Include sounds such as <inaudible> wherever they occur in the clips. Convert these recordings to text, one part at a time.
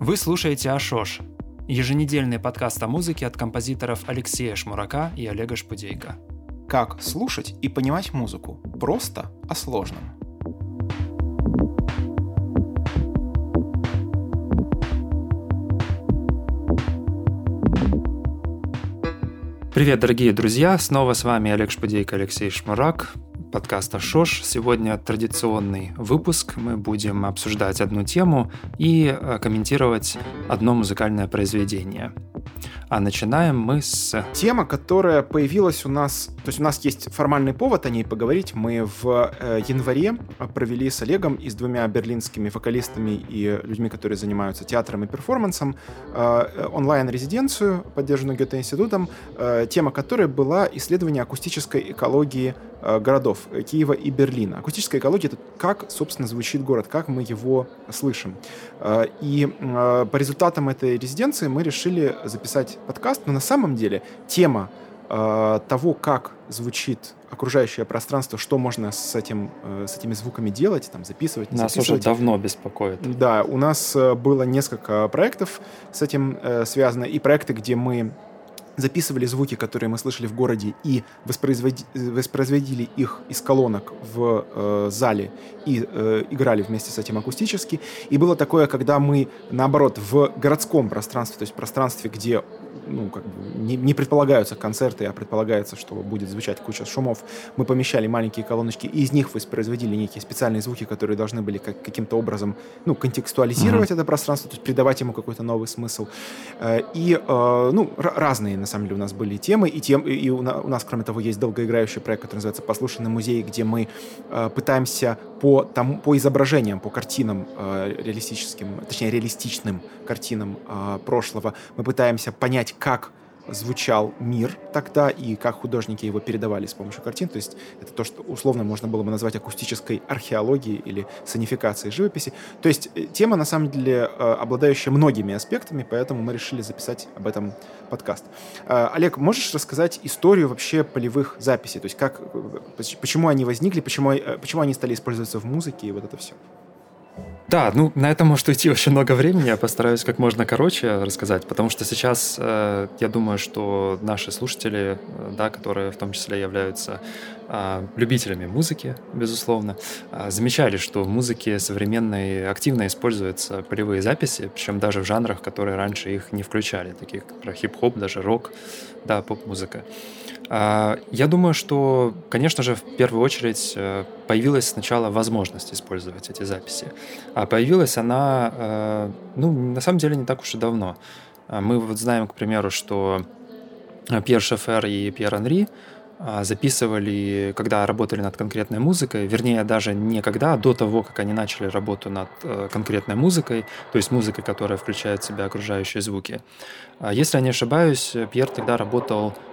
Вы слушаете Ашош, еженедельный подкаст о музыке от композиторов Алексея Шмурака и Олега Шпудейко. Как слушать и понимать музыку просто о сложном. Привет, дорогие друзья! Снова с вами Олег Шпудейко, Алексей Шмурак подкаста ШОШ. Сегодня традиционный выпуск. Мы будем обсуждать одну тему и э, комментировать одно музыкальное произведение. А начинаем мы с... Тема, которая появилась у нас... То есть у нас есть формальный повод о ней поговорить. Мы в э, январе провели с Олегом и с двумя берлинскими вокалистами и людьми, которые занимаются театром и перформансом, э, онлайн-резиденцию, поддержанную Гёте-институтом, э, тема которой была исследование акустической экологии Э, городов э, Киева и Берлина. Акустическая экология — это как, собственно, звучит город, как мы его слышим. Э, и по результатам этой резиденции мы решили записать подкаст, но на самом деле тема того, как звучит окружающее пространство, что можно с, этим, с этими звуками делать, там, записывать, Нас записывать. уже давно беспокоит. Да, у нас было несколько проектов с этим связано, и проекты, где мы записывали звуки, которые мы слышали в городе, и воспроизводи, воспроизводили их из колонок в э, зале и э, играли вместе с этим акустически. И было такое, когда мы, наоборот, в городском пространстве, то есть пространстве, где ну, как бы не, не предполагаются концерты, а предполагается, что будет звучать куча шумов, мы помещали маленькие колоночки, и из них воспроизводили некие специальные звуки, которые должны были как, каким-то образом ну, контекстуализировать mm-hmm. это пространство, то есть придавать ему какой-то новый смысл. Э, и, э, ну, разные, на самом деле, у нас были темы, и, тем, и у нас, кроме того, есть долгоиграющий проект, который называется «Послушай на музей», где мы э, пытаемся по, тому, по изображениям, по картинам реалистическим, точнее, реалистичным картинам прошлого, мы пытаемся понять, как звучал мир тогда и как художники его передавали с помощью картин. То есть это то, что условно можно было бы назвать акустической археологией или санификацией живописи. То есть э, тема, на самом деле, э, обладающая многими аспектами, поэтому мы решили записать об этом подкаст. Э, Олег, можешь рассказать историю вообще полевых записей? То есть как, почему они возникли, почему, почему они стали использоваться в музыке и вот это все? Да, ну на это может уйти очень много времени, я постараюсь как можно короче рассказать, потому что сейчас э, я думаю, что наши слушатели, э, да, которые в том числе являются э, любителями музыки, безусловно, э, замечали, что в музыке современной активно используются полевые записи, причем даже в жанрах, которые раньше их не включали, таких как хип-хоп, даже рок, да, поп-музыка. А, я думаю, что, конечно же, в первую очередь э, появилась сначала возможность использовать эти записи. А появилась она, э, ну, на самом деле, не так уж и давно. А мы вот знаем, к примеру, что Пьер Шефер и Пьер Анри а, записывали, когда работали над конкретной музыкой, вернее, даже не когда, а до того, как они начали работу над э, конкретной музыкой, то есть музыкой, которая включает в себя окружающие звуки. Если я не ошибаюсь, Пьер тогда работал Э,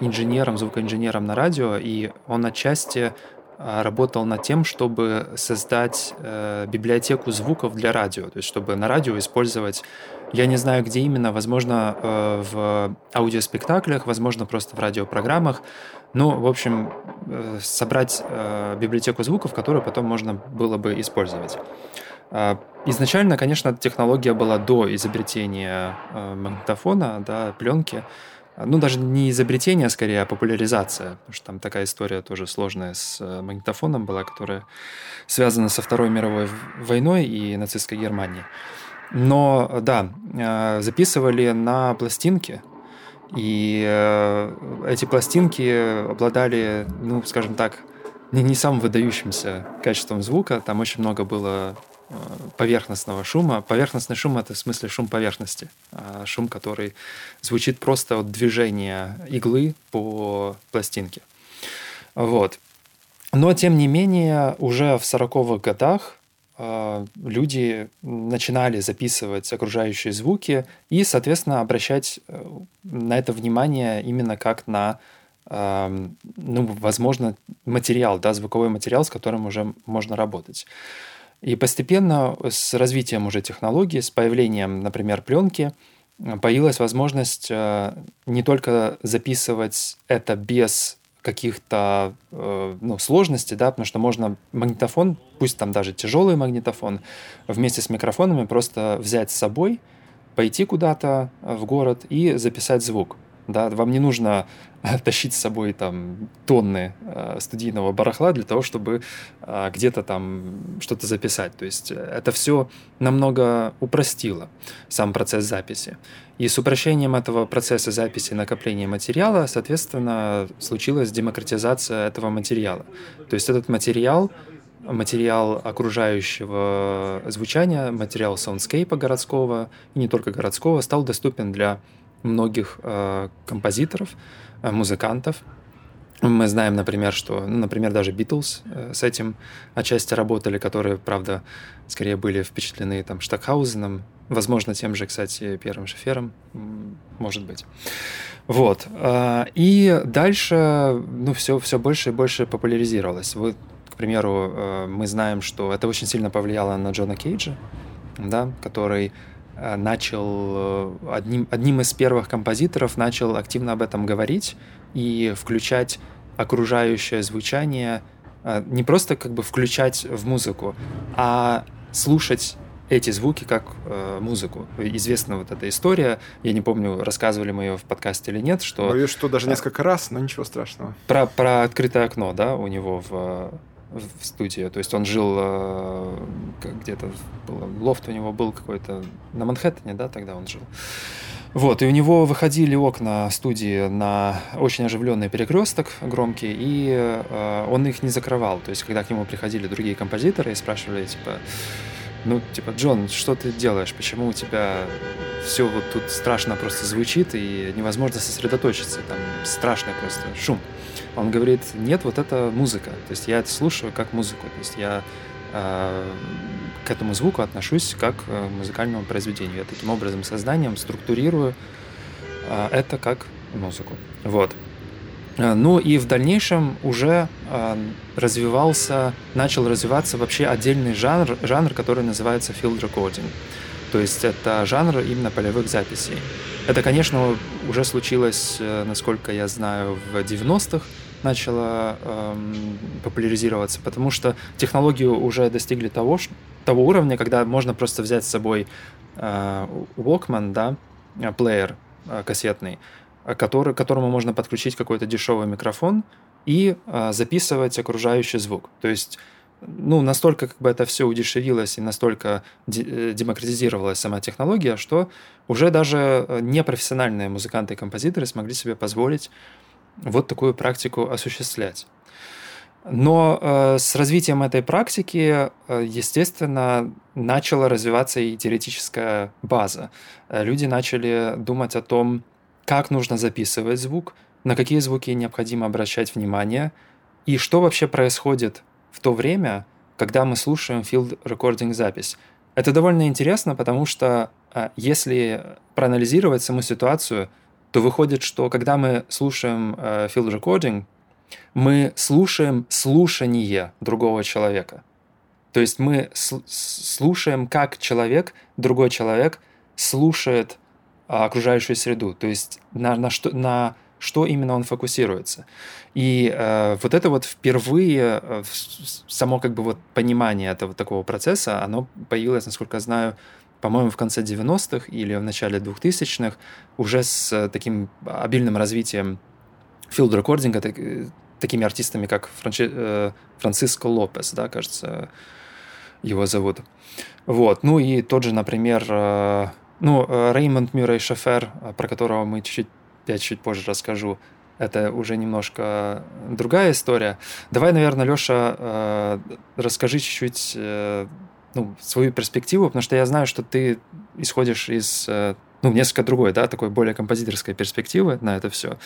инженером, звукоинженером на радио, и он отчасти э, работал над тем, чтобы создать э, библиотеку звуков для радио, то есть чтобы на радио использовать, я не знаю где именно, возможно э, в аудиоспектаклях, возможно просто в радиопрограммах, ну, в общем, э, собрать э, библиотеку звуков, которую потом можно было бы использовать. Э, изначально, конечно, технология была до изобретения э, магнитофона, да, пленки, ну, даже не изобретение, а скорее, а популяризация, потому что там такая история тоже сложная с э, магнитофоном была, которая связана со Второй мировой войной и нацистской Германией. Но, да, э, записывали на пластинки, и э, эти пластинки обладали, ну, скажем так, не, не самым выдающимся качеством звука. Там очень много было поверхностного шума. Поверхностный шум — это в смысле шум поверхности. А шум, который звучит просто от движения иглы по пластинке. Вот. Но, тем не менее, уже в 40-х годах э, люди начинали записывать окружающие звуки и, соответственно, обращать э, на это внимание именно как на ну, возможно, материал, да, звуковой материал, с которым уже можно работать. И постепенно с развитием уже технологий, с появлением, например, пленки, появилась возможность э, не только записывать это без каких-то э, ну, сложностей, да, потому что можно магнитофон, пусть там даже тяжелый магнитофон, вместе с микрофонами просто взять с собой, пойти куда-то в город и записать звук. Да, вам не нужно <laughs> тащить с собой там тонны э, студийного барахла для того, чтобы э, где-то там что-то записать. То есть это все намного упростило сам процесс записи. И с упрощением этого процесса записи и накопления материала, соответственно, случилась демократизация этого материала. То есть этот материал материал окружающего звучания, материал саундскейпа городского, и не только городского, стал доступен для многих э, композиторов, э, музыкантов. Мы знаем, например, что, ну, например, даже Битлз э, с этим отчасти работали, которые, правда, скорее были впечатлены там Штокхаузеном, возможно, тем же, кстати, первым шофером, может быть. Вот. Э, и дальше, ну, все, все больше и больше популяризировалось. Вот, к примеру, э, мы знаем, что это очень сильно повлияло на Джона Кейджа, да, который начал э, одним, одним из первых композиторов начал активно об этом говорить и включать окружающее звучание э, не просто как бы включать в музыку, а слушать эти звуки как э, музыку. Известна вот эта история, я не помню, рассказывали мы ее в подкасте или нет, что... Боюсь, что даже несколько раз, но ничего страшного. Про, про открытое окно, да, у него в, в студии. То есть он жил э, где-то, лофт у него был какой-то на Манхэттене, да, тогда он жил. Вот, и у него выходили окна студии на очень оживленный перекресток громкий, и э, он их не закрывал. То есть, когда к нему приходили другие композиторы и спрашивали, типа, ну, типа, Джон, что ты делаешь? Почему у тебя все вот тут страшно просто звучит и невозможно сосредоточиться? Там страшный просто шум. Он говорит, нет, вот это музыка. То есть я это слушаю как музыку. То есть я э, к этому звуку отношусь как к музыкальному произведению. Я таким образом сознанием структурирую э, это как музыку. Вот. Э, ну и в дальнейшем уже э, развивался, начал развиваться вообще отдельный жанр, жанр, который называется field recording. То есть это жанр именно полевых записей. Это, конечно, уже случилось, э, насколько я знаю, в 90-х начало эм, популяризироваться, потому что технологии уже достигли того, того уровня, когда можно просто взять с собой э, Walkman, да, плеер э, кассетный, который, к которому можно подключить какой-то дешевый микрофон и э, записывать окружающий звук. То есть ну, настолько как бы это все удешевилось и настолько э, демократизировалась сама технология, что уже даже э, непрофессиональные музыканты и композиторы смогли себе позволить вот такую практику осуществлять. Но э, с развитием этой практики, э, естественно, начала развиваться и теоретическая база. Э, люди начали думать о том, как нужно записывать звук, на какие звуки необходимо обращать внимание, и что вообще происходит в то время, когда мы слушаем field recording запись. Это довольно интересно, потому что а, если проанализировать саму ситуацию, то выходит, что когда мы слушаем э, field recording, мы слушаем слушание другого человека. То есть мы слушаем, как человек, другой человек слушает а, окружающую среду. То есть на, на, что, на что именно он фокусируется. И э, вот это вот впервые, э, само как бы вот понимание этого такого процесса, оно появилось, насколько я знаю, по-моему, в конце 90-х или в начале 2000-х, уже с э, таким обильным развитием филд-рекординга, так, э, такими артистами, как Франчи, э, Франциско Лопес, да, кажется, его зовут. Вот. Ну и тот же, например, э, ну, э, Реймонд Мюррей Шефер, про которого мы чуть-чуть я чуть позже расскажу. Это уже немножко другая история. Давай, наверное, Леша, э, расскажи чуть-чуть э, ну, свою перспективу, потому что я знаю, что ты исходишь из э, ну, несколько другой, да, такой более композиторской перспективы на это все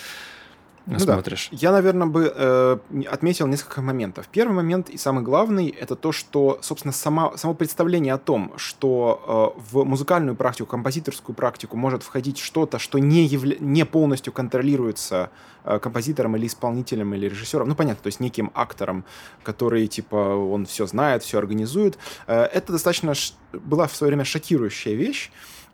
ну, смотришь? Да. Я, наверное, бы э, отметил несколько моментов. Первый момент и самый главный — это то, что, собственно, сама, само представление о том, что э, в музыкальную практику, композиторскую практику может входить что-то, что не, явля... не полностью контролируется э, композитором или исполнителем или режиссером, ну, понятно, то есть неким актором, который, типа, он все знает, все организует. Э, это достаточно ш... была в свое время шокирующая вещь,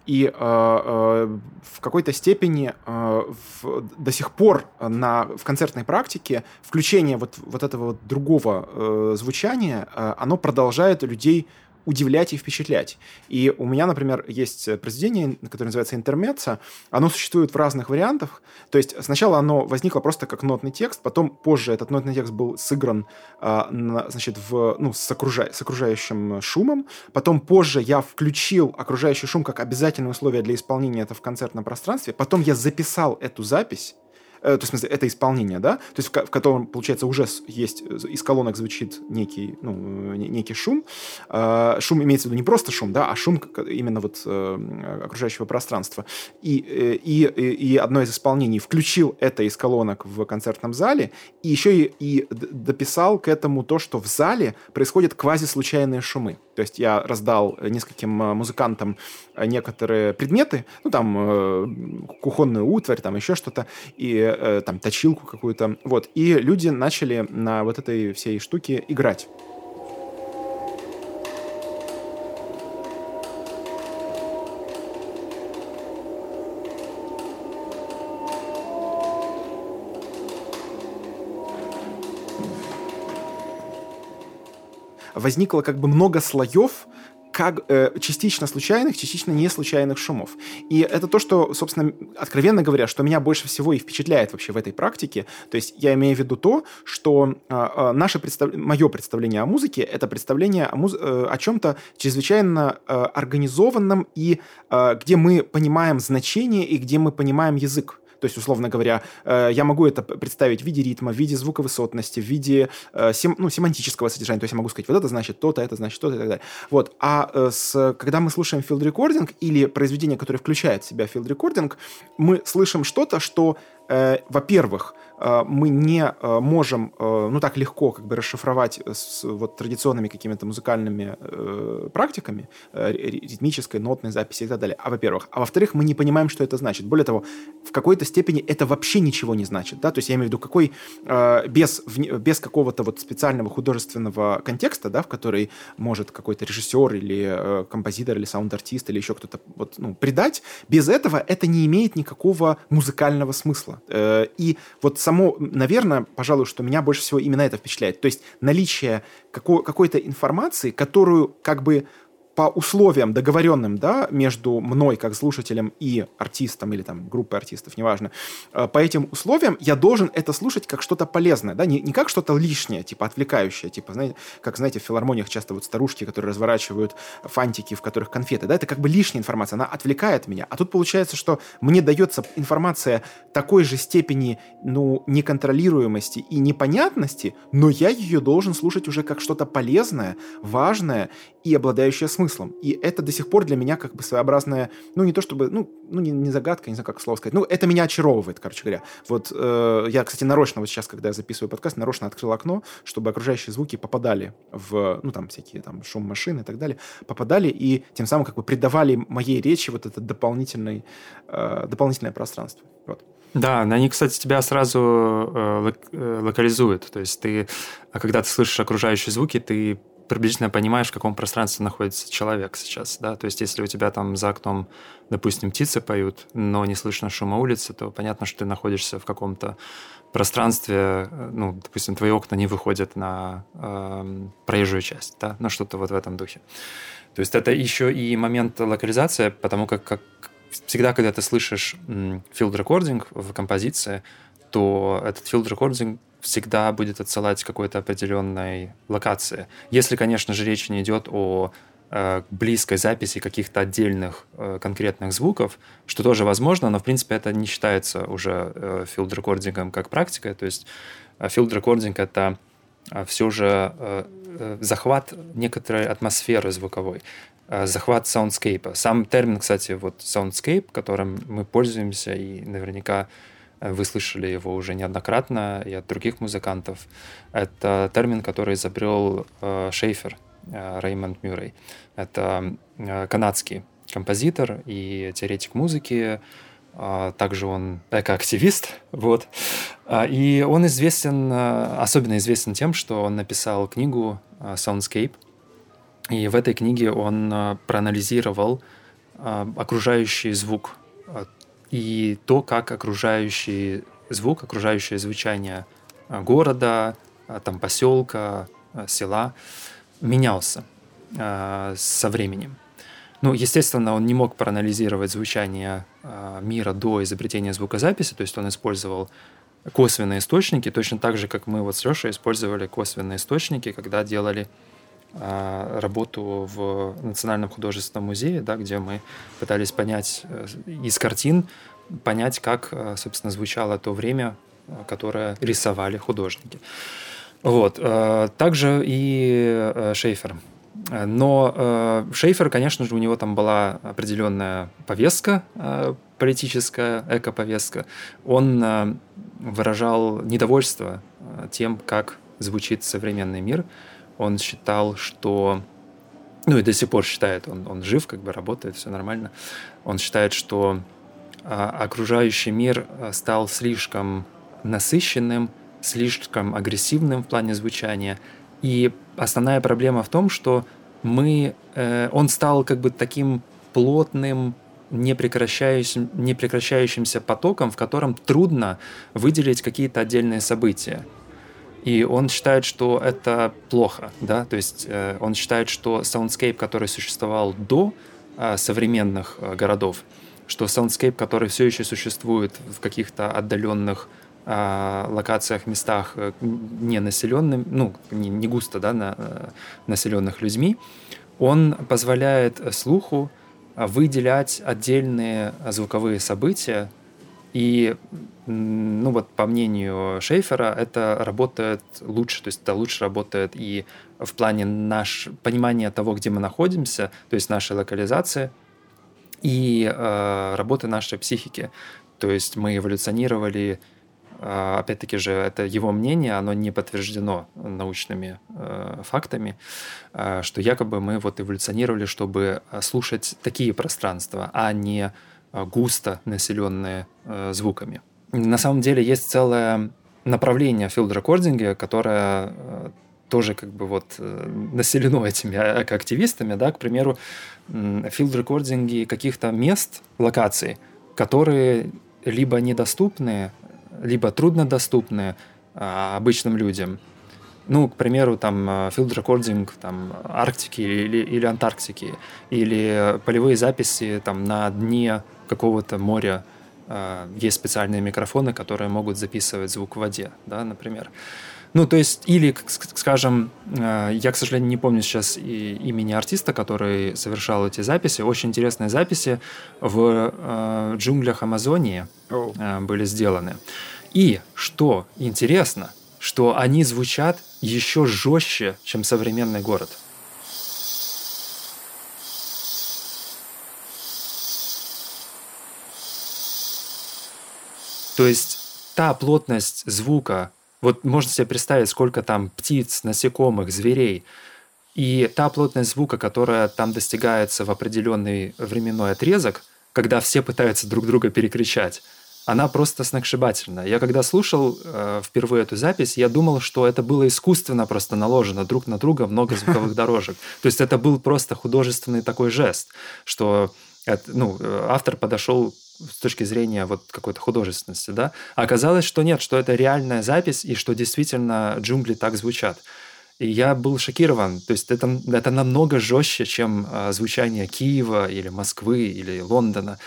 И э, э, в какой-то степени э, в, до сих пор на, в концертной практике включение вот, вот этого вот другого э, звучания, э, оно продолжает людей удивлять и впечатлять. И у меня, например, есть произведение, которое называется «Интермеца». Оно существует в разных вариантах. То есть сначала оно возникло просто как нотный текст, потом позже этот нотный текст был сыгран э, на, значит, в, ну, с, окружа... с окружающим шумом. Потом позже я включил окружающий шум как обязательное условие для исполнения это в концертном пространстве. Потом я записал эту запись э, то есть, это исполнение, да, то есть в, котором, получается, уже есть, э, из колонок звучит некий, ну, некий шум. Э, шум имеется в виду не просто шум, да, а шум именно вот э, окружающего пространства. Э, и, и, и одно из исполнений включил это из колонок в концертном зале, и еще и, и дописал к этому то, что в зале происходят квази-случайные шумы. То есть я раздал нескольким э, музыкантам э, некоторые предметы, ну, там, э, кухонную утварь, там, еще что-то, и там, точилку какую-то, вот, и люди начали на вот этой всей штуке играть. Возникло как бы много слоев, как э, частично случайных, частично не случайных шумов. И это то, что, собственно, откровенно говоря, что меня больше всего и впечатляет вообще в этой практике. То есть я имею в виду то, что э, наше представ... мое представление о музыке — это представление о, муз... э, о чем-то чрезвычайно э, организованном и э, где мы понимаем значение и где мы понимаем язык. То есть, условно говоря, э, я могу это представить в виде ритма, в виде звуковысотности, в виде э, сем, ну, семантического содержания. То есть я могу сказать, вот это значит то-то, это значит то-то и так далее. Вот. А э, с, когда мы слушаем field recording или произведение, которое включает в себя field recording, мы слышим что-то, что, э, во-первых, мы не э, можем, э, ну, так легко как бы расшифровать с вот традиционными какими-то музыкальными э, практиками, э, ритмической, нотной записи и так далее, а во-первых. А во-вторых, мы не понимаем, что это значит. Более того, в какой-то степени это вообще ничего не значит, да, то есть я имею в виду, какой, э, без, без какого-то вот специального художественного контекста, да, в который может какой-то режиссер или э, композитор или саунд-артист или еще кто-то вот, ну, придать, без этого это не имеет никакого музыкального смысла. Э, и вот само, наверное, пожалуй, что меня больше всего именно это впечатляет. То есть наличие какой- какой-то информации, которую как бы по условиям договоренным, да, между мной как слушателем и артистом или там группой артистов, неважно, э, по этим условиям я должен это слушать как что-то полезное, да, не, не как что-то лишнее, типа отвлекающее, типа, знаете, как, знаете, в филармониях часто вот старушки, которые разворачивают фантики, в которых конфеты, да, это как бы лишняя информация, она отвлекает меня, а тут получается, что мне дается информация такой же степени, ну, неконтролируемости и непонятности, но я ее должен слушать уже как что-то полезное, важное и обладающее смыслом. И это до сих пор для меня как бы своеобразная, ну не то чтобы, ну, ну не, не загадка, не знаю, как слово сказать, ну это меня очаровывает, короче говоря. Вот э, я, кстати, нарочно вот сейчас, когда я записываю подкаст, нарочно открыл окно, чтобы окружающие звуки попадали в, ну там всякие там шум машины и так далее, попадали и тем самым как бы придавали моей речи вот это дополнительный, э, дополнительное пространство. Вот. Да, они, кстати, тебя сразу э, э локализуют. То есть ты, а когда ты слышишь окружающие звуки, ты приблизительно понимаешь, в каком пространстве находится человек сейчас, да, то есть если у тебя там за окном, допустим, птицы поют, но не слышно шума улицы, то понятно, что ты находишься в каком-то пространстве, э, ну, допустим, твои окна не выходят на э, проезжую часть, да, ну, что-то вот в этом духе. То есть это еще и момент локализации, потому как, как всегда, когда ты слышишь field recording в композиции, то этот field recording всегда будет отсылать к какой-то определенной локации. Если, конечно же, речь не идет о э, близкой записи каких-то отдельных э, конкретных звуков, что тоже возможно, но в принципе это не считается уже э, field рекордингом как практикой. То есть field рекординг это все же захват некоторой атмосферы звуковой, захват саундскейпа. Сам термин, кстати, вот soundscape, которым мы пользуемся и наверняка вы слышали его уже неоднократно и от других музыкантов. Это термин, который изобрел э, Шейфер, э, Реймонд Мюррей. Это э, канадский композитор и теоретик музыки, также он экоактивист, <laughs> вот. И он известен, особенно известен тем, что он написал книгу Soundscape, и в этой книге он проанализировал окружающий звук и то, как окружающий звук, окружающее звучание города, там поселка, села менялся со временем. Ну, естественно, он не мог проанализировать звучание мира до изобретения звукозаписи, то есть он использовал косвенные источники, точно так же, как мы вот с Лешей использовали косвенные источники, когда делали а, работу в Национальном художественном музее, да, где мы пытались понять э, из картин, понять, как, э, собственно, звучало то время, э, которое рисовали художники. Вот. Также и Шейфер. Но Шейфер, конечно же, у него там была определенная повестка политическая, эко-повестка. Он выражал недовольство тем, как звучит современный мир – он считал, что ну и до сих пор считает, он, он жив, как бы работает, все нормально. Он считает, что а, окружающий мир а, стал слишком насыщенным, слишком агрессивным в плане звучания. И основная проблема в том, что мы, э, он стал как бы таким плотным, непрекращающим, непрекращающимся потоком, в котором трудно выделить какие-то отдельные события. И он считает, что это плохо, да, то есть э, он считает, что soundscape, который существовал до э, современных э, городов, что soundscape, который все еще существует в каких-то отдаленных э, локациях, местах, э, не населенным, ну, не, не густо, да, на, э, населенных людьми, он позволяет слуху выделять отдельные звуковые события, и, ну вот по мнению Шейфера, это работает лучше, то есть это лучше работает и в плане наш, понимания того, где мы находимся, то есть нашей локализации, и э, работы нашей психики. То есть мы эволюционировали, э, опять-таки же, это его мнение, оно не подтверждено научными э, фактами, э, что якобы мы вот эволюционировали, чтобы слушать такие пространства, а не Э, густо населенные э, звуками. На самом деле есть целое направление в филд-рекординге, которое э, тоже как бы вот населено <laughs> этими активистами, да, к примеру, филд-рекординги каких-то мест, локаций, которые либо недоступны, либо труднодоступны обычным людям. Ну, к примеру, там field рекординг там Арктики или, или Антарктики, или полевые записи там на дне какого-то моря э, есть специальные микрофоны, которые могут записывать звук в воде, да, например. Ну, то есть, или, скажем, э, я, к сожалению, не помню сейчас и имени артиста, который совершал эти записи. Очень интересные записи в э, джунглях Амазонии oh. были сделаны. И, что интересно, что они звучат еще жестче, чем современный город. То есть та плотность звука, вот можно себе представить, сколько там птиц, насекомых, зверей, и та плотность звука, которая там достигается в определенный временной отрезок, когда все пытаются друг друга перекричать, она просто сногсшибательна. Я когда слушал э, впервые эту запись, я думал, что это было искусственно просто наложено друг на друга много звуковых <laughs> дорожек. То есть это был просто художественный такой жест, что ну, э, автор подошел с точки зрения вот какой-то художественности, да, а оказалось, что нет, что это реальная запись и что действительно джунгли так звучат. И я был шокирован. То есть это, это намного жестче, чем а, звучание Киева или Москвы или Лондона.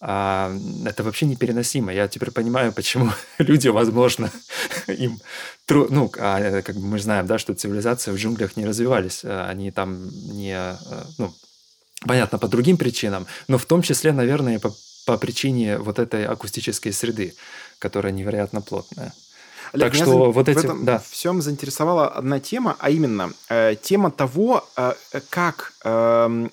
А, это вообще непереносимо. Я теперь понимаю, почему <laughs> люди, возможно, <laughs> им тру... ну, а, как бы мы знаем, да, что цивилизации в джунглях не развивались, они там не, ну, понятно, по другим причинам, но в том числе, наверное, по по причине вот этой акустической среды, которая невероятно плотная. Олег, так что за... вот эти... В этом да. всем заинтересовала одна тема, а именно э, тема того, э, как э,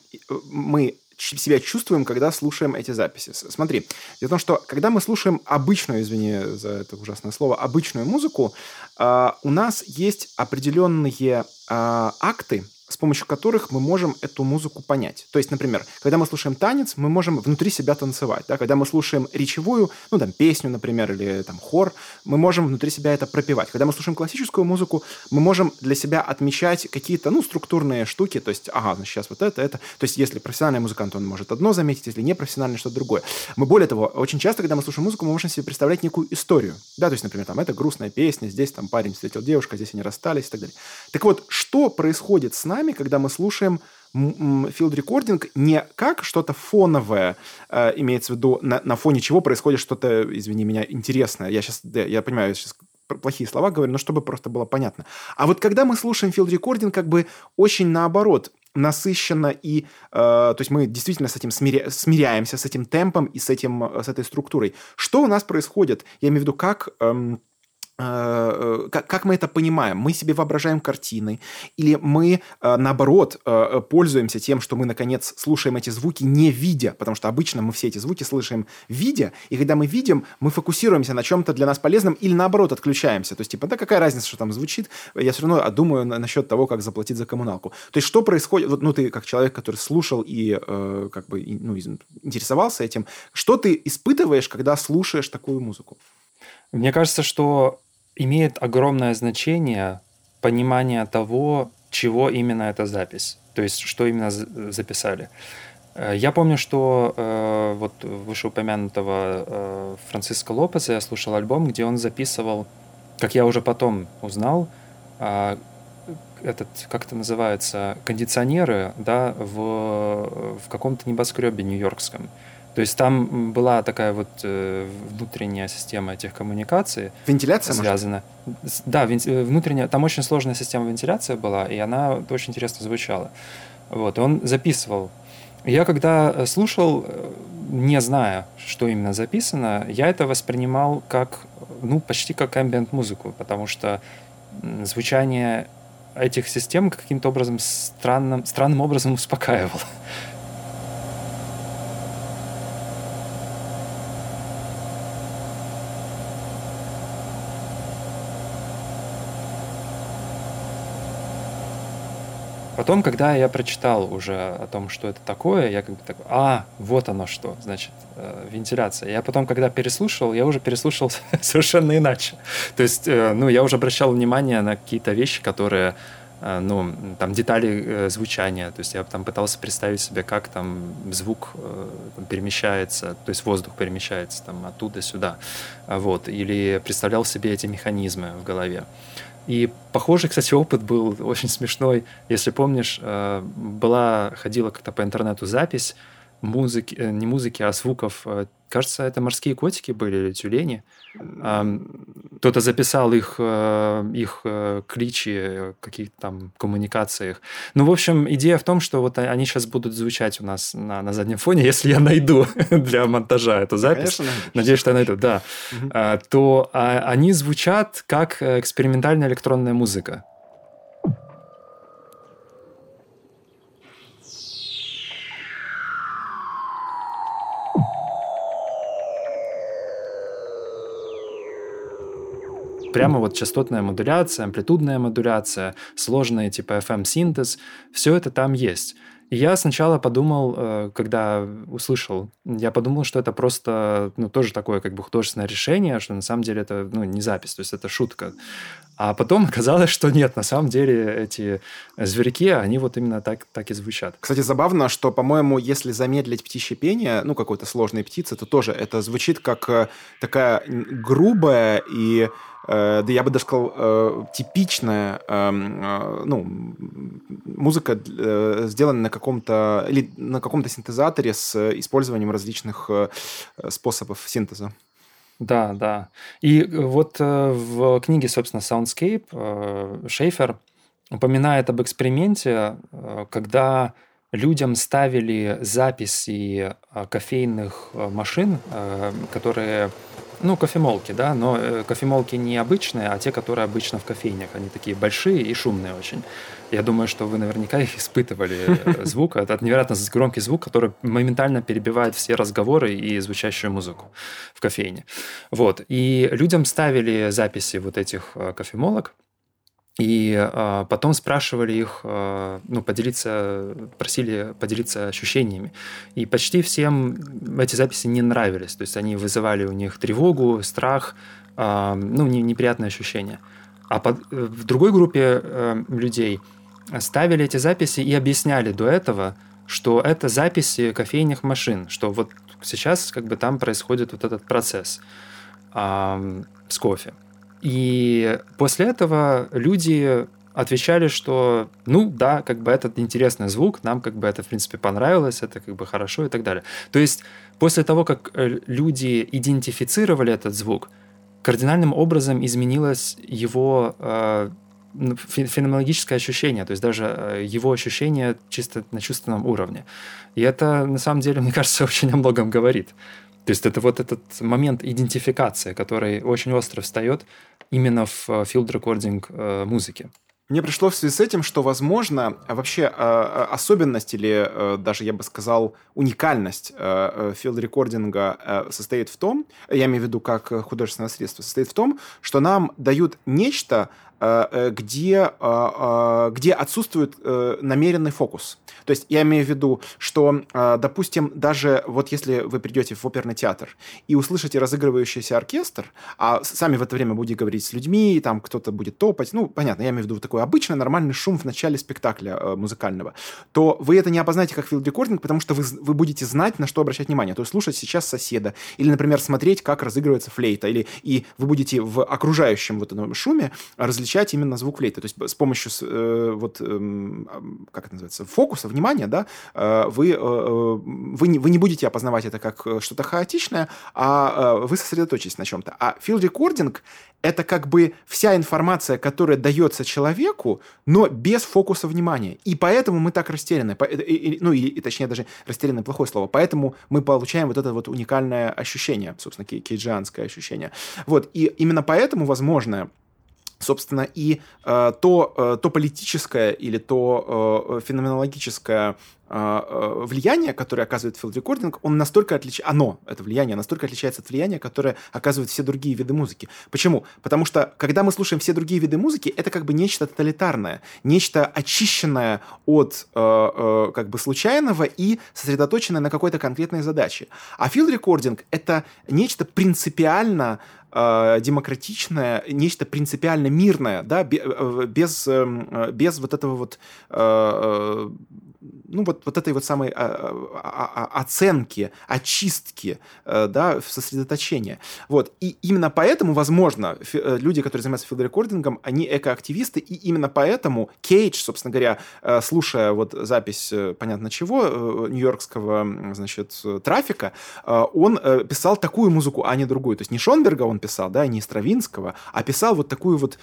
мы себя чувствуем, когда слушаем эти записи. Смотри, дело в том, что когда мы слушаем обычную, извини за это ужасное слово, обычную музыку, э, у нас есть определенные э, акты, с помощью которых мы можем эту музыку понять. То есть, например, когда мы слушаем танец, мы можем внутри себя танцевать. Да? Когда мы слушаем речевую, ну, там, песню, например, или там хор, мы можем внутри себя это пропевать. Когда мы слушаем классическую музыку, мы можем для себя отмечать какие-то, ну, структурные штуки, то есть, ага, значит, сейчас вот это, это. То есть, если профессиональный музыкант, он может одно заметить, если не профессиональный, что-то другое. Мы, более того, очень часто, когда мы слушаем музыку, мы можем себе представлять некую историю. Да, то есть, например, там, это грустная песня, здесь там парень встретил девушку, а здесь они расстались и так далее. Так вот, что происходит с нами, когда мы слушаем field recording не как что-то фоновое, э, имеется в виду, на, на фоне чего происходит что-то, извини меня, интересное. Я сейчас, да, я понимаю, я сейчас плохие слова говорю, но чтобы просто было понятно. А вот когда мы слушаем field recording, как бы очень наоборот, насыщенно и, э, то есть мы действительно с этим смиря, смиряемся, с этим темпом и с, этим, с этой структурой. Что у нас происходит? Я имею в виду, как... Эм, Э, как, как мы это понимаем? Мы себе воображаем картины, или мы, э, наоборот, э, пользуемся тем, что мы, наконец, слушаем эти звуки, не видя, потому что обычно мы все эти звуки слышим видя, и когда мы видим, мы фокусируемся на чем-то для нас полезном, или наоборот, отключаемся. То есть, типа, да какая разница, что там звучит, я все равно думаю насчет того, как заплатить за коммуналку. То есть, что происходит, вот, ну, ты как человек, который слушал и, э, как бы, ну, интересовался этим, что ты испытываешь, когда слушаешь такую музыку? Мне кажется, что имеет огромное значение понимание того, чего именно эта запись, то есть что именно записали. Э, я помню, что э, вот вышеупомянутого э, Франциско Лопеса я слушал альбом, где он записывал, как я уже потом узнал, э, этот, как это называется, кондиционеры, да, в, в каком-то небоскребе нью-йоркском. То есть там была такая вот э, внутренняя система этих коммуникаций. Вентиляция связана. Может? Да, вен... Э, внутренняя. Там очень сложная система вентиляции была, и она очень интересно звучала. Вот, и он записывал. Я когда э, слушал, э, не зная, что именно записано, я это воспринимал как, ну, почти как ambient музыку, потому что звучание этих систем каким-то образом странным, странным образом успокаивало. Потом, когда я прочитал уже о том, что это такое, я как бы такой, а, вот оно что, значит, э, вентиляция. Я потом, когда переслушал, я уже переслушал <laughs> совершенно иначе. То есть, э, ну, я уже обращал внимание на какие-то вещи, которые э, ну, там детали э, звучания, то есть я там пытался представить себе, как там звук э, там, перемещается, то есть воздух перемещается там оттуда сюда, вот, или представлял себе эти механизмы в голове. И похожий, кстати, опыт был очень смешной. Если помнишь, э, была, ходила как-то по интернету запись музыки, э, не музыки, а звуков. Э, кажется, это морские котики были или тюлени. Кто-то записал их, их кличи, каких-то там коммуникациях. Ну, в общем, идея в том, что вот они сейчас будут звучать у нас на, на заднем фоне, <laughs> если я найду <laughs> для монтажа эту запись. Конечно, Надеюсь, что я найду, да. Угу. То а, они звучат как экспериментальная электронная музыка. Прямо вот частотная модуляция, амплитудная модуляция, сложные типа FM-синтез, все это там есть. И я сначала подумал, э, когда услышал, я подумал, что это просто, ну, тоже такое как бы художественное решение, что на самом деле это, ну, не запись, то есть это шутка. А потом <laughs> оказалось, что нет, на самом деле эти зверьки, они вот именно так, так и звучат. Кстати, забавно, что, по-моему, если замедлить птичье пение, ну, какой-то сложной птицы, то тоже это звучит как э, такая грубая и да я бы даже сказал, э, типичная эм, э, ну, музыка, сделанная на каком-то или на каком-то синтезаторе с использованием различных способов синтеза. Да, да. И вот в книге, собственно, Soundscape Шейфер упоминает об эксперименте, когда людям ставили записи кофейных машин, которые ну, кофемолки, да, но э, кофемолки не обычные, а те, которые обычно в кофейнях. Они такие большие и шумные очень. Я думаю, что вы наверняка их <laughs> испытывали э, <laughs> звук. Это невероятно громкий звук, который моментально перебивает все разговоры и звучащую музыку в кофейне. Вот. И людям ставили записи вот этих э, кофемолок, И э, потом спрашивали их, э, ну, поделиться, просили поделиться ощущениями. И почти всем эти записи не нравились. То есть они вызывали у них тревогу, страх, э, ну, не, неприятные ощущения. А под, в другой группе э, людей ставили эти записи и объясняли до этого, что это записи кофейных машин, что вот сейчас как бы там происходит вот этот процесс э, с кофе. И после этого люди отвечали, что ну да, как бы этот интересный звук, нам как бы это в принципе понравилось, это как бы хорошо и так далее. То есть после того, как э, люди идентифицировали этот звук, кардинальным образом изменилось его э, феноменологическое ощущение, то есть даже э, его ощущение чисто на чувственном уровне. И это, на самом деле, <laughs> мне кажется, очень о многом говорит. То есть это вот этот момент идентификации, который очень остро встает именно в field recording э, музыки. Мне пришло в связи с этим, что, возможно, вообще э, особенность или даже, я бы сказал, уникальность филд-рекординга состоит в том, я имею в виду как художественное средство, состоит в том, что нам дают нечто, Э, э, где, э, где отсутствует намеренный фокус. То есть я имею в виду, что, допустим, даже вот если вы придете в оперный театр и услышите разыгрывающийся оркестр, а сами в это время будете говорить с людьми, там кто-то будет топать, ну, понятно, я имею в виду такой обычный нормальный шум в начале спектакля музыкального, то вы это не опознаете как field recording, потому что вы, вы будете знать, на что обращать внимание. То есть слушать сейчас соседа, или, например, смотреть, как разыгрывается флейта, или и вы будете в окружающем вот этом шуме различать различать именно звук флейты. То есть с помощью э, вот, э, как это называется, фокуса, внимания, да, э, вы, э, э, вы, не, вы не будете опознавать это как э, что-то хаотичное, а э, вы сосредоточитесь на чем-то. А field recording — это как бы вся информация, которая дается человеку, но без фокуса внимания. И поэтому мы так растеряны. Ну, или, точнее, даже растеряны — плохое слово. Поэтому мы получаем вот это вот уникальное ощущение, собственно, кейджианское ощущение. Вот. И именно поэтому, возможно, собственно, и э, то, э, то политическое или то э, феноменологическое влияние, которое оказывает field recording, он настолько отличается, оно, это влияние, настолько отличается от влияния, которое оказывают все другие виды музыки. Почему? Потому что, когда мы слушаем все другие виды музыки, это как бы нечто тоталитарное, нечто очищенное от э, как бы случайного и сосредоточенное на какой-то конкретной задаче. А field recording — это нечто принципиально демократичное, нечто принципиально мирное, да, э, без, эм, э, без вот этого вот э, ну, вот, вот этой вот самой а, а, а, оценки, очистки, э, да, сосредоточения. Вот. И именно поэтому, возможно, э, люди, которые занимаются field recording ом, они экоактивисты, и именно поэтому Кейдж, собственно говоря, э, слушая вот запись, понятно чего, нью-йоркского, значит, трафика, он писал такую музыку, а не другую. То есть не Шонберга он писал, да, не Стравинского, а писал вот такую вот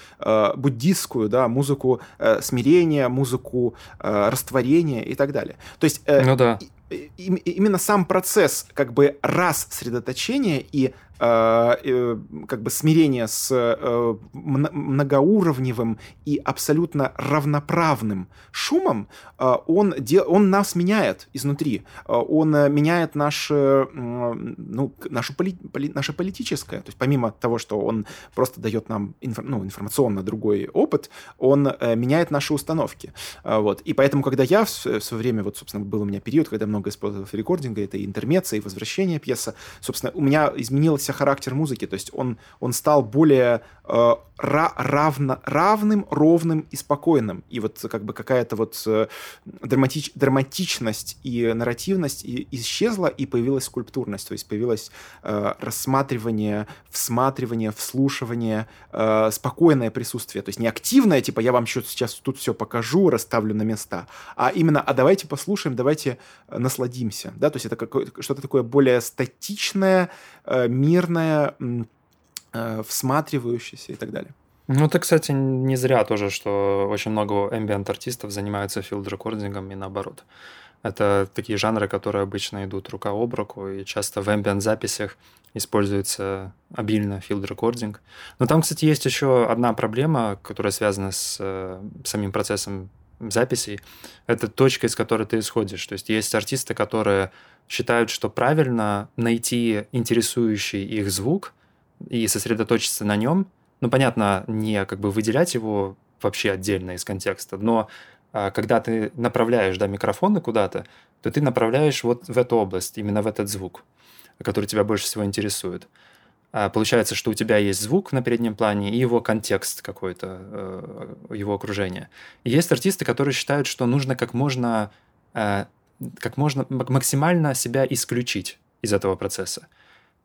буддистскую, да, музыку смирения, музыку растворения и так далее. То есть э, ну, да. и, и, именно сам процесс как бы раз сосредоточения и как бы смирение с э, многоуровневым и абсолютно равноправным шумом, он, он нас меняет изнутри. Он меняет наше, ну, нашу поли, поли, наше политическое. То есть помимо того, что он просто дает нам инфор, ну, информационно другой опыт, он меняет наши установки. Вот. И поэтому, когда я в свое время, вот, собственно, был у меня период, когда много использовал рекординга, это и интермеция, и возвращение пьеса, собственно, у меня изменилось характер музыки, то есть он, он стал более э, равно, равным, ровным и спокойным. И вот как бы какая-то вот э, драматич, драматичность и нарративность и, исчезла, и появилась скульптурность, то есть появилось э, рассматривание, всматривание, вслушивание, э, спокойное присутствие. То есть не активное, типа я вам сейчас тут все покажу, расставлю на места, а именно, а давайте послушаем, давайте э, насладимся. Да? То есть это что-то такое более статичное, э, мирное, э, всматривающееся и так далее. Ну, это, кстати, не зря тоже, что очень много ambient-артистов занимаются field recording ом и наоборот. Это такие жанры, которые обычно идут рука об руку, и часто в ambient-записях используется обильно field recording. Но там, кстати, есть еще одна проблема, которая связана с э, самим процессом записей. Это точка, из которой ты исходишь. То есть есть артисты, которые считают, что правильно найти интересующий их звук и сосредоточиться на нем. Ну, понятно, не как бы выделять его вообще отдельно из контекста. Но а, когда ты направляешь да, микрофоны куда-то, то ты направляешь вот в эту область, именно в этот звук, который тебя больше всего интересует. А получается, что у тебя есть звук на переднем плане и его контекст какой-то, э, его окружение. И есть артисты, которые считают, что нужно как можно, э, как можно максимально себя исключить из этого процесса.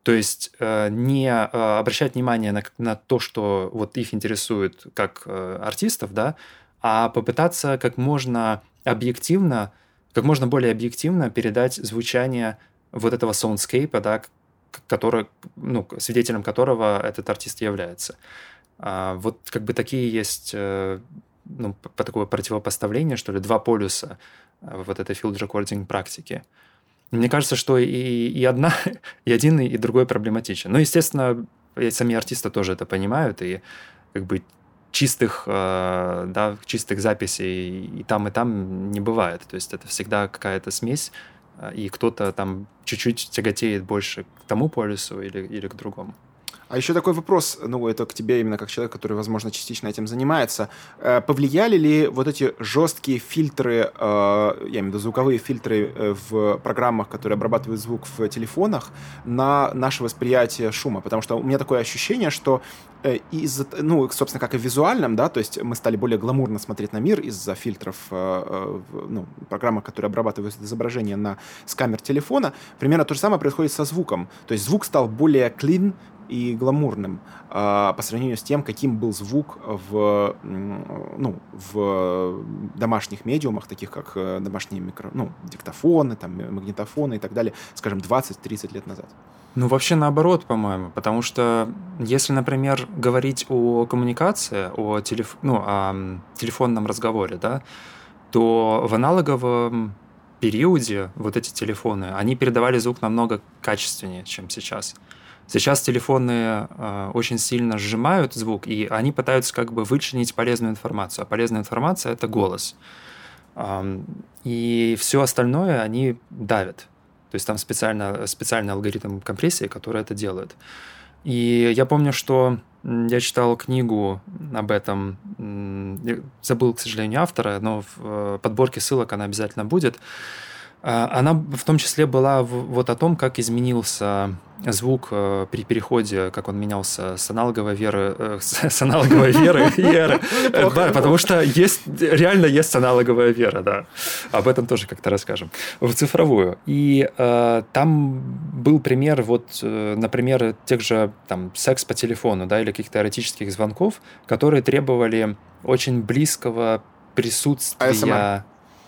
То есть э, не обращать внимание на, на то, что вот их интересует как артистов, да, а попытаться как можно объективно, как можно более объективно передать звучание вот этого soundscape, да, который, ну, свидетелем которого этот артист является. А вот как бы такие есть э, ну, такое противопоставление, что ли, два полюса э, вот этой field recording практики. Мне кажется, что и, и одна, <laughs> и один, и другой проблематичен. Ну, естественно, сами артисты тоже это понимают, и как бы чистых, э, да, чистых записей и там, и там не бывает. То есть это всегда какая-то смесь а, и кто-то там чуть-чуть тяготеет больше к тому полюсу или, или к другому. А еще такой вопрос, ну, это к тебе именно как человек, который, возможно, частично этим занимается. Э, повлияли ли вот эти жесткие фильтры, э, я имею в виду звуковые фильтры э, в программах, которые обрабатывают звук в телефонах, на наше восприятие шума? Потому что у меня такое ощущение, что из ну, собственно, как и в визуальном, да, то есть мы стали более гламурно смотреть на мир из-за фильтров, ну, программы, которые обрабатывают изображение на, с камер телефона. Примерно то же самое происходит со звуком. То есть звук стал более clean, и гламурным а, по сравнению с тем, каким был звук в, ну, в домашних медиумах, таких как э, домашние микро, ну, диктофоны, там, магнитофоны и так далее, скажем, 20-30 лет назад. Ну, вообще наоборот, по-моему, потому что если, например, говорить о коммуникации, о, телеф... ну, о телефонном разговоре, да, то в аналоговом периоде вот эти телефоны, они передавали звук намного качественнее, чем сейчас. Сейчас телефоны э, очень сильно сжимают звук, и они пытаются как бы вычленить полезную информацию. А полезная информация это голос. Э, и все остальное они давят. То есть там специально, специальный алгоритм компрессии, который это делает. И я помню, что я читал книгу об этом, забыл, к сожалению, автора, но в э, подборке ссылок она обязательно будет. А, она в том числе была вот о том, как изменился звук э, при переходе, как он менялся с аналоговой веры, э, <laughs> с аналоговой веры и эры. Да, потому что есть, реально есть аналоговая вера, да. Об этом тоже как-то расскажем. В цифровую. И э, там был пример, вот, э, например, тех же там секс по телефону, да, или каких-то эротических звонков, которые требовали очень близкого присутствия...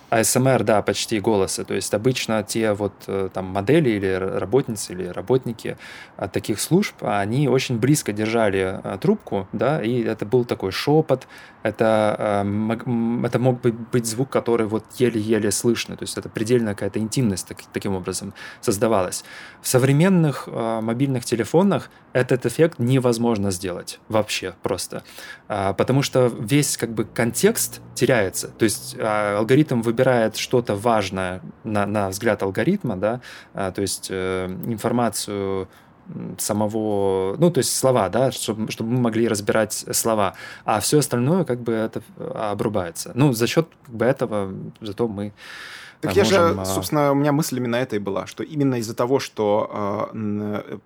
АСМР, да, почти голоса. То есть обычно те вот э, там модели или работницы или работники от таких служб, они очень близко держали э, трубку, да, и это был такой шепот, это, эм, это мог быть звук, который вот еле-еле слышно, то есть это предельная какая-то интимность так, таким образом создавалась. В современных э, мобильных телефонах этот эффект невозможно сделать вообще просто, потому что весь как бы контекст теряется, то есть алгоритм выбирает что-то важное на, на взгляд алгоритма, да, а, то есть э, информацию самого, ну, то есть слова, да, чтобы, чтобы мы могли разбирать слова, а все остальное как бы это обрубается. Ну, за счет как бы этого зато мы так я можем... же, собственно, у меня мысль именно этой была, что именно из-за того, что э,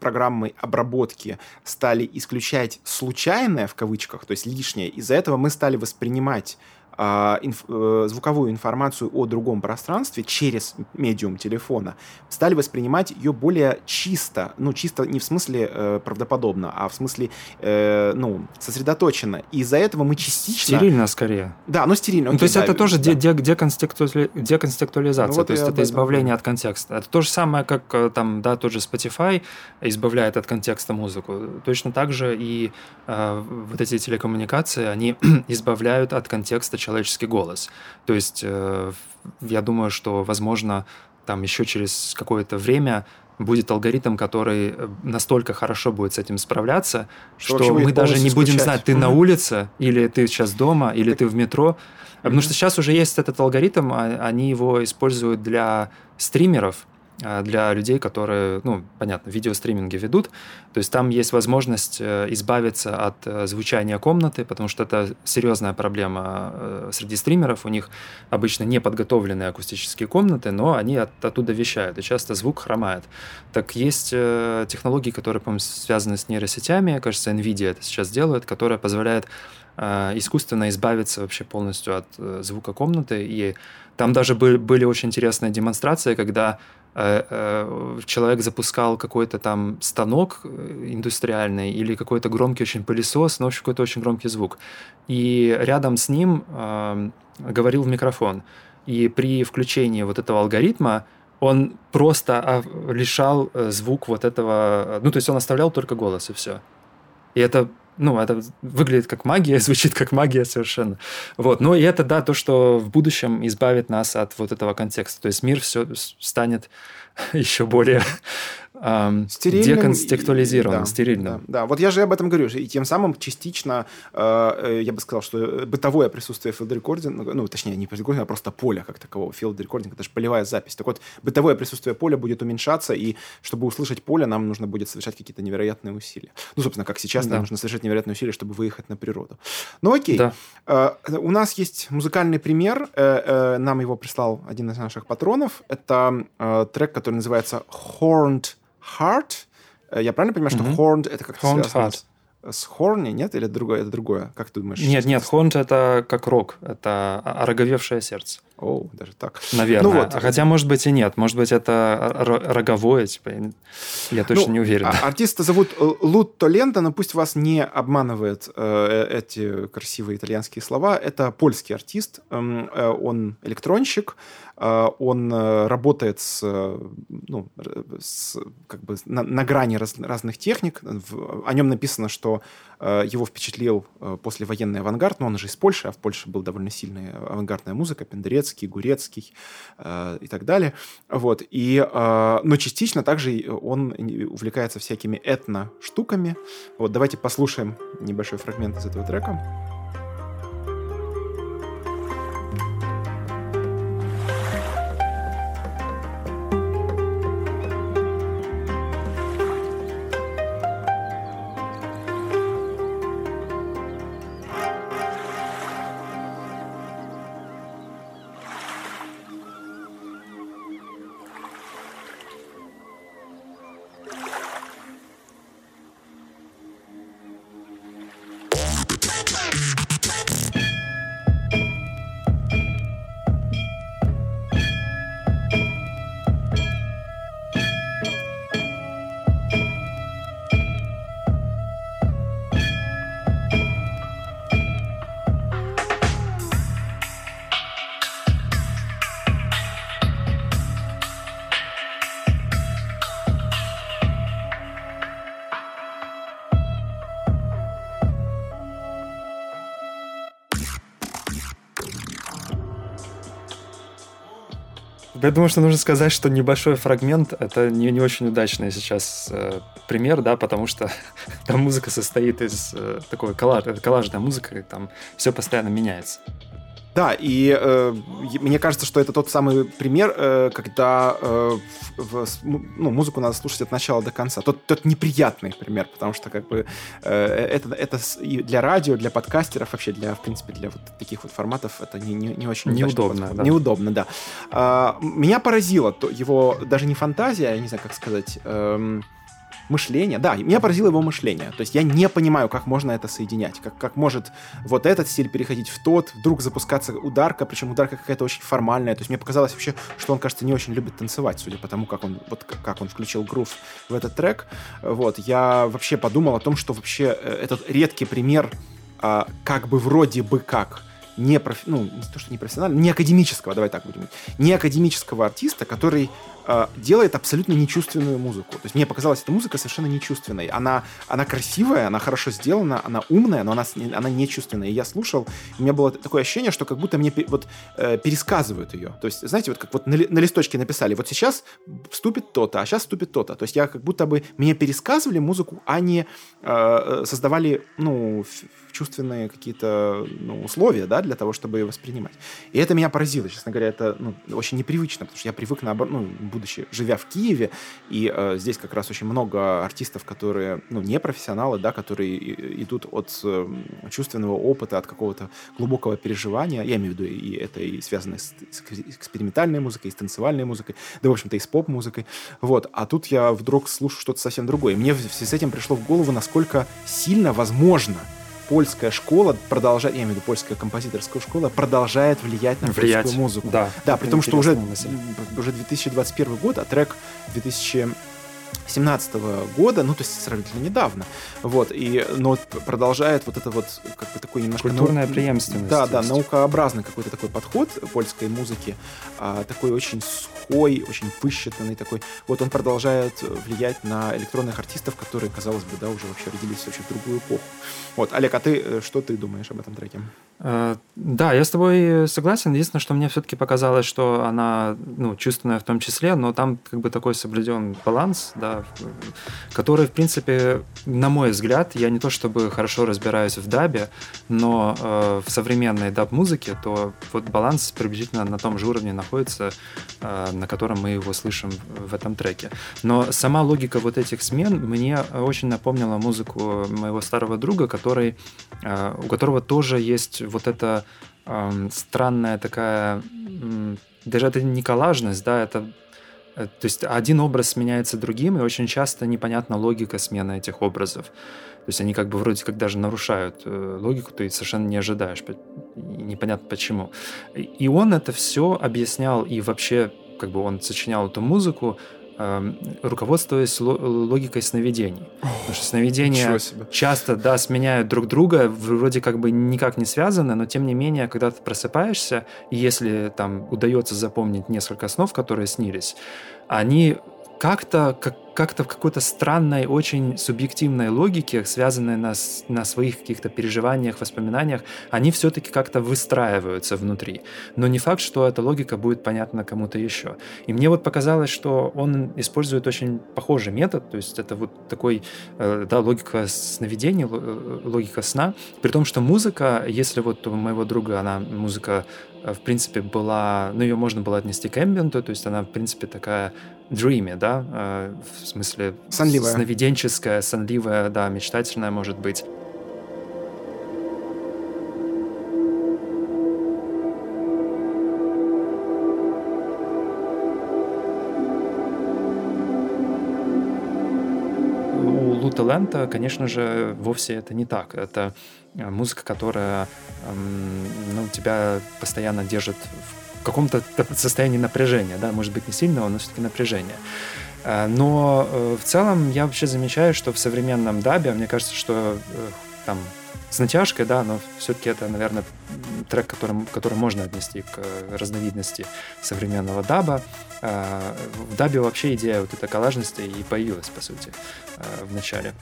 программы обработки стали исключать случайное в кавычках, то есть лишнее, из-за этого мы стали воспринимать инф, э, звуковую информацию о другом пространстве через медиум телефона, стали воспринимать ее более чисто, ну, чисто не в смысле э, правдоподобно, а в смысле, э, ну, сосредоточенно. И из-за этого мы частично... Стерильно скорее. Да, ну, стерильно. ну, то есть да, это тоже да. де- деконструктуали... деконструктуализация, ну, вот то есть это избавление от контекста. Это то же самое, как э, там, да, тот же Spotify избавляет от контекста музыку. Точно так же и э, вот эти телекоммуникации, они <clears throat> избавляют от контекста человеческий голос. То есть э, я думаю, что, возможно, там еще через какое-то время будет алгоритм, который э, настолько хорошо будет с этим справляться, что, что мы даже не будем знать, ты mm-hmm. на улице, или ты сейчас дома, или так... ты в метро. Mm-hmm. Потому что сейчас уже есть этот алгоритм, а, они его используют для стримеров, для людей, которые, ну, понятно, видеостриминги ведут. То есть там есть возможность э, избавиться от э, звучания комнаты, потому что это серьезная проблема э, среди стримеров. У них обычно не подготовленные акустические комнаты, но они от, оттуда вещают, и часто звук хромает. Так есть технологии, которые, по-моему, связаны с нейросетями. Кажется, NVIDIA это сейчас делает, которая позволяет искусственно избавиться вообще полностью от звука комнаты. И там даже были очень интересные демонстрации, когда человек запускал какой-то там станок э, индустриальный или какой-то громкий очень пылесос, но вообще какой-то очень громкий звук. И рядом с ним э, говорил в микрофон. И при включении вот этого алгоритма он просто а, лишал звук вот этого... Ну, то есть он оставлял только голос, и все. И это ну, это выглядит как магия, <laughs> звучит как магия совершенно. Вот. Ну, и это, да, то, что в будущем избавит нас от вот этого контекста. То есть мир все станет <laughs> еще более эм, деконстектуализирован, да, стерильным. Да, да, вот я же об этом говорю. И тем самым частично, э, я бы сказал, что бытовое присутствие field recording, ну, точнее, не recording, а просто поля как такового. Recording — это же полевая запись. Так вот, бытовое присутствие поля будет уменьшаться, и чтобы услышать поле, нам нужно будет совершать какие-то невероятные усилия. Ну, собственно, как сейчас да. нам нужно совершать невероятные усилия, чтобы выехать на природу. Ну, окей. Да. Э, у нас есть музыкальный пример. Э, э, нам его прислал один из наших патронов. Это э, трек, который называется Horned Heart. Э, я правильно понимаю, что mm-hmm. Horned это как-то Horned связано Heart. с Хорни, нет? Или другое, это другое? Как ты думаешь? Нет, нет, Horned это как рок. Это ороговевшее сердце. О, даже так. Наверное. Ну, вот. Хотя, может быть, и нет. Может быть, это роговое, типа, я точно ну, не уверен. А артиста зовут э, Лут Толента, но пусть вас не обманывают э, эти красивые итальянские слова. Это польский артист. Эм, э, он электронщик. Э, он э, работает с, ну, с, как бы на, на грани раз, разных техник. В, о нем написано, что э, его впечатлил послевоенный авангард, но он же из Польши, а в Польше была довольно сильная авангардная музыка, Пендерец, Турецкий, Гурецкий э, и так далее. Вот. И, э, но частично также он увлекается всякими этно-штуками. Вот давайте послушаем небольшой фрагмент из этого трека. Я думаю, что нужно сказать, что небольшой фрагмент — это не, не очень удачный сейчас э, пример, да, потому что <laughs> там музыка состоит из э, такой коллаж, коллажная музыка, там все постоянно меняется. Да, и э, мне кажется, что это тот самый пример, э, когда э, в, в, ну, музыку надо слушать от начала до конца. Тот, тот неприятный пример, потому что как бы э, это, это и для радио, для подкастеров, вообще для, в принципе, для вот таких вот форматов это не, не, не очень неудобно. Да. Неудобно, да. А, меня поразило то, его даже не фантазия, я не знаю, как сказать. Эм, мышление. Да, меня поразило его мышление. То есть я не понимаю, как можно это соединять. Как, как может вот этот стиль переходить в тот, вдруг запускаться ударка, причем ударка какая-то очень формальная. То есть мне показалось вообще, что он, кажется, не очень любит танцевать, судя по тому, как он, вот, как он включил грув в этот трек. Вот, я вообще подумал о том, что вообще э, этот редкий пример а, как бы вроде бы как не, проф... ну, не то, что не профессионального, не академического, давай так будем не академического артиста, который делает абсолютно нечувственную музыку. То есть мне показалась эта музыка совершенно нечувственной. Она, она красивая, она хорошо сделана, она умная, но она, она нечувственная. И я слушал, у меня было такое ощущение, что как будто мне вот э, пересказывают ее. То есть, знаете, вот как вот на, на листочке написали, вот сейчас вступит то-то, а сейчас вступит то-то. То есть я как будто бы мне пересказывали музыку, а не э, создавали, ну, чувственные какие-то ну, условия, да, для того, чтобы ее воспринимать. И это меня поразило, честно говоря, это ну, очень непривычно, потому что я привык, наоборот, ну, будучи, живя в Киеве, и э, здесь как раз очень много артистов, которые, ну, не профессионалы, да, которые идут от э, чувственного опыта, от какого-то глубокого переживания, я имею в виду, и это и связано с, с экспериментальной музыкой, и с танцевальной музыкой, да, в общем-то, и с поп-музыкой, вот, а тут я вдруг слушаю что-то совсем другое. И мне в связи с этим пришло в голову, насколько сильно возможно польская школа продолжает, я имею в виду польская композиторская школа, продолжает влиять на влиять, польскую музыку. Да, да при том, что уже, уже 2021 год, а трек 2000 17 года, ну, то есть сравнительно недавно, вот, и, но продолжает вот это вот, как бы такой немножко... Культурная нау... преемственность. Да, да, наукообразный какой-то такой подход польской музыки, а, такой очень сухой, очень высчитанный такой, вот он продолжает влиять на электронных артистов, которые, казалось бы, да, уже вообще родились вообще в другую эпоху. Вот, Олег, а ты, э, что ты думаешь об этом треке? Э, да, я с тобой согласен. Единственное, что мне все-таки показалось, что она ну, чувственная в том числе, но там как бы такой соблюден баланс, да, который, в принципе, на мой взгляд, я не то чтобы хорошо разбираюсь в дабе, но э, в современной dub-музыке, то вот баланс приблизительно на том же уровне находится, э, на котором мы его слышим в этом треке. Но сама логика вот этих смен мне очень напомнила музыку моего старого друга, который, э, у которого тоже есть вот эта э, странная такая, э, даже это не коллажность, да, это э, то есть один образ сменяется другим, и очень часто непонятна логика смены этих образов. То есть они как бы вроде как даже нарушают э, логику, ты совершенно не ожидаешь, непонятно почему. И он это все объяснял, и вообще как бы он сочинял эту музыку руководствуясь логикой сновидений. Потому что сновидения часто, да, сменяют друг друга, вроде как бы никак не связаны, но тем не менее, когда ты просыпаешься, и если там удается запомнить несколько снов, которые снились, они как-то как, как-то в какой-то странной, очень субъективной логике, связанной на, на своих каких-то переживаниях, воспоминаниях, они все-таки как-то выстраиваются внутри. Но не факт, что эта логика будет понятна кому-то еще. И мне вот показалось, что он использует очень похожий метод, то есть это вот такой, э, да, логика сновидений, э, логика сна, при том, что музыка, если вот у моего друга она музыка э, в принципе, была, ну, ее можно было отнести к эмбиенту, то есть она, в принципе, такая dreamy, да, смысле сонливая. сновиденческая, сонливая, да, мечтательная может быть. У Лута Лента, конечно же, вовсе это не так. Это э, музыка, которая ну, тебя постоянно держит в каком-то состоянии напряжения, да, может быть не сильного, но все-таки напряжения. Э, но э, в целом я вообще замечаю, что в современном дабе, мне кажется, что э, там с натяжкой, да, но все-таки это, наверное, трек, которым, который можно отнести к разновидности современного даба. В дабе вообще идея вот этой коллажности и появилась, по сути, в начале.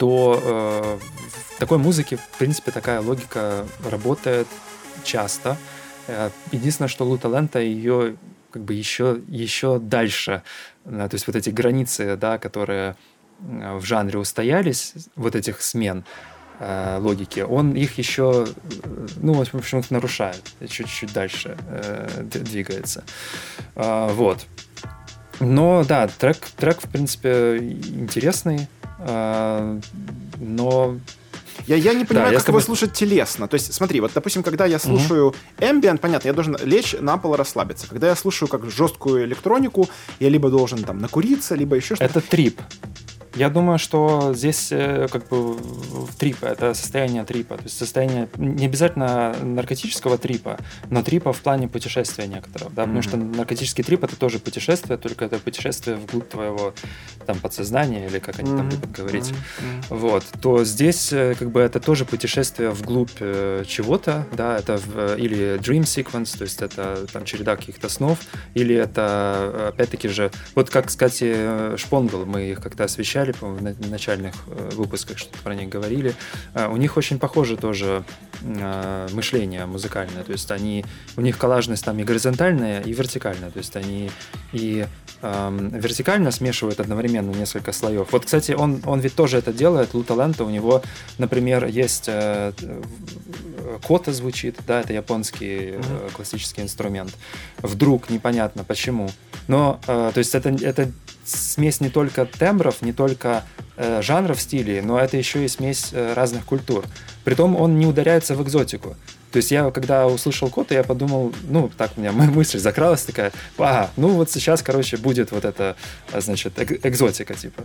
То в такой музыке, в принципе, такая логика работает часто. Единственное, что Лута Лента ее как бы еще, еще дальше. То есть вот эти границы, да, которые в жанре устоялись, вот этих смен э, логики, он их еще, ну, в общем, нарушает, чуть-чуть дальше э, двигается. Э, вот. Но да, трек, трек, в принципе, интересный, э, но я, я не понимаю, да, как его слушать телесно. То есть, смотри, вот, допустим, когда я слушаю ambient, понятно, я должен лечь на пол и расслабиться. Когда я слушаю как жесткую электронику, я либо должен там накуриться, либо еще что-то. Это трип. Я думаю, что здесь э, как бы трипа, это состояние трипа, то есть состояние не обязательно наркотического трипа, но трипа в плане путешествия некоторого, да, mm-hmm. потому что наркотический трип это тоже путешествие, только это путешествие вглубь твоего там подсознания или как они mm-hmm. там любят говорить, mm-hmm. вот, то здесь э, как бы это тоже путешествие вглубь э, чего-то, да, это в, или dream sequence, то есть это там череда каких-то снов, или это опять-таки же, вот как, кстати, Шпонгл, мы их как-то освещали по-моему, в начальных э, выпусках что-то про них говорили. Э, у них очень похоже тоже э, мышление музыкальное. То есть они, у них коллажность там и горизонтальная, и вертикальная. То есть они и эм, вертикально смешивают одновременно несколько слоев. Вот, кстати, он, он ведь тоже это делает, Лу Талента, у него, например, есть э, кота звучит, да, это японский э, классический инструмент. Вдруг непонятно почему Но, э, то есть это, это смесь не только тембров, не только э, жанров стилей, но это еще и смесь э, разных культур. Притом он не ударяется в экзотику. То есть я, когда услышал код, я подумал, ну, так у меня мысль закралась такая, а, ну вот сейчас, короче, будет вот это, значит, экзотика, типа.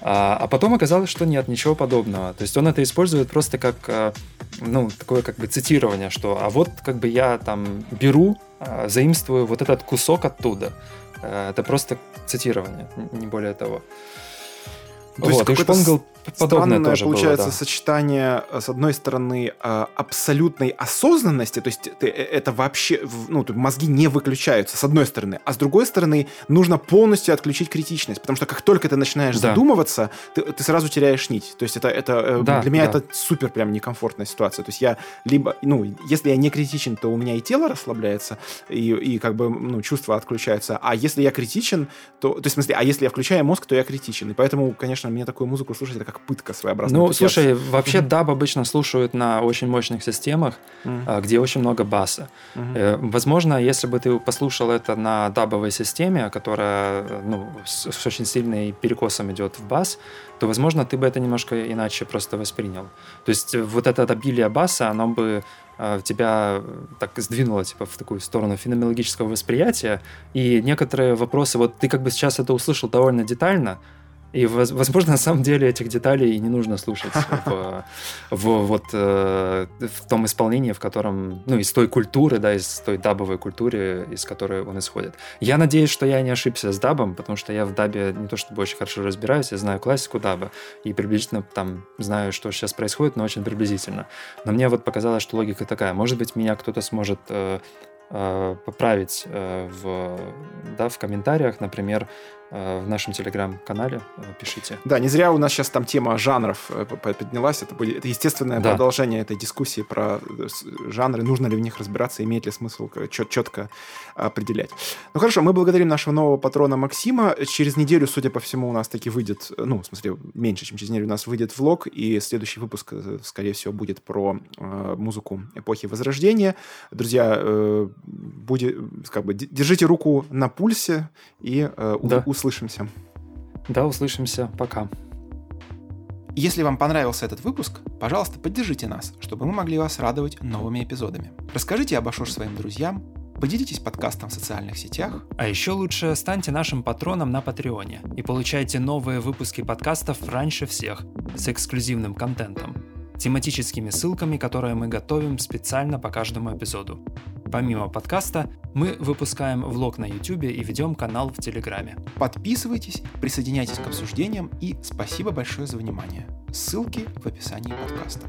А, а потом оказалось, что нет, ничего подобного. То есть он это использует просто как, э, ну, такое как бы цитирование, что, а вот как бы я там беру, а, заимствую вот этот кусок оттуда. Э, это просто цитирование, не более того. То вот, есть и Шпонгл Странное тоже получается было, да. сочетание, э, с одной стороны, э, абсолютной осознанности, то есть ты, это вообще, ну, мозги не выключаются, с одной стороны, а с другой стороны, нужно полностью отключить критичность, потому что как только ты начинаешь да. задумываться, ты, ты сразу теряешь нить. То есть это, это да, для меня да. это супер прям некомфортная ситуация. То есть я либо, ну, если я не критичен, то у меня и тело расслабляется, и, и как бы, ну, чувства отключаются, а если я критичен, то, то есть, в смысле, а если я включаю мозг, то я критичен, и поэтому, конечно, мне такую музыку слушать, это как пытка своеобразная. Ну, слушай, вообще mm-hmm. даб обычно слушают на очень мощных системах, mm-hmm. где очень много баса. Mm-hmm. Возможно, если бы ты послушал это на дабовой системе, которая ну, с, с очень сильным перекосом идет в бас, то, возможно, ты бы это немножко иначе просто воспринял. То есть вот это обилие баса, оно бы э, тебя так сдвинуло типа в такую сторону феноменологического восприятия, и некоторые вопросы, вот ты как бы сейчас это услышал довольно детально, и, возможно, на самом деле этих деталей и не нужно слушать <laughs> в, в, вот, э, в том исполнении, в котором, ну, из той культуры, да, из той дабовой культуры, из которой он исходит. Я надеюсь, что я не ошибся с дабом, потому что я в дабе не то чтобы очень хорошо разбираюсь, я знаю классику даба и приблизительно там знаю, что сейчас происходит, но очень приблизительно. Но мне вот показалось, что логика такая. Может быть, меня кто-то сможет э, э, поправить э, в, да, в комментариях, например, в нашем телеграм-канале. Э, пишите. Да, не зря у нас сейчас там тема жанров э, поднялась. Это, будет, это естественное да. продолжение этой дискуссии про жанры, нужно ли в них разбираться, имеет ли смысл чет четко определять. Ну хорошо, мы благодарим нашего нового патрона Максима. Через неделю, судя по всему, у нас таки выйдет, ну, в смысле, меньше, чем через неделю у нас выйдет влог, и следующий выпуск, скорее всего, будет про э, музыку эпохи Возрождения. Друзья, э, будет, как бы, держите руку на пульсе и э, да услышимся. Да, услышимся. Пока. Если вам понравился этот выпуск, пожалуйста, поддержите нас, чтобы мы могли вас радовать новыми эпизодами. Расскажите об Ашош своим друзьям, поделитесь подкастом в социальных сетях. А еще лучше станьте нашим патроном на Патреоне и получайте новые выпуски подкастов раньше всех с эксклюзивным контентом тематическими ссылками, которые мы готовим специально по каждому эпизоду. Помимо подкаста, мы выпускаем влог на YouTube и ведем канал в Телеграме. Подписывайтесь, присоединяйтесь к обсуждениям и спасибо большое за внимание. Ссылки в описании подкаста.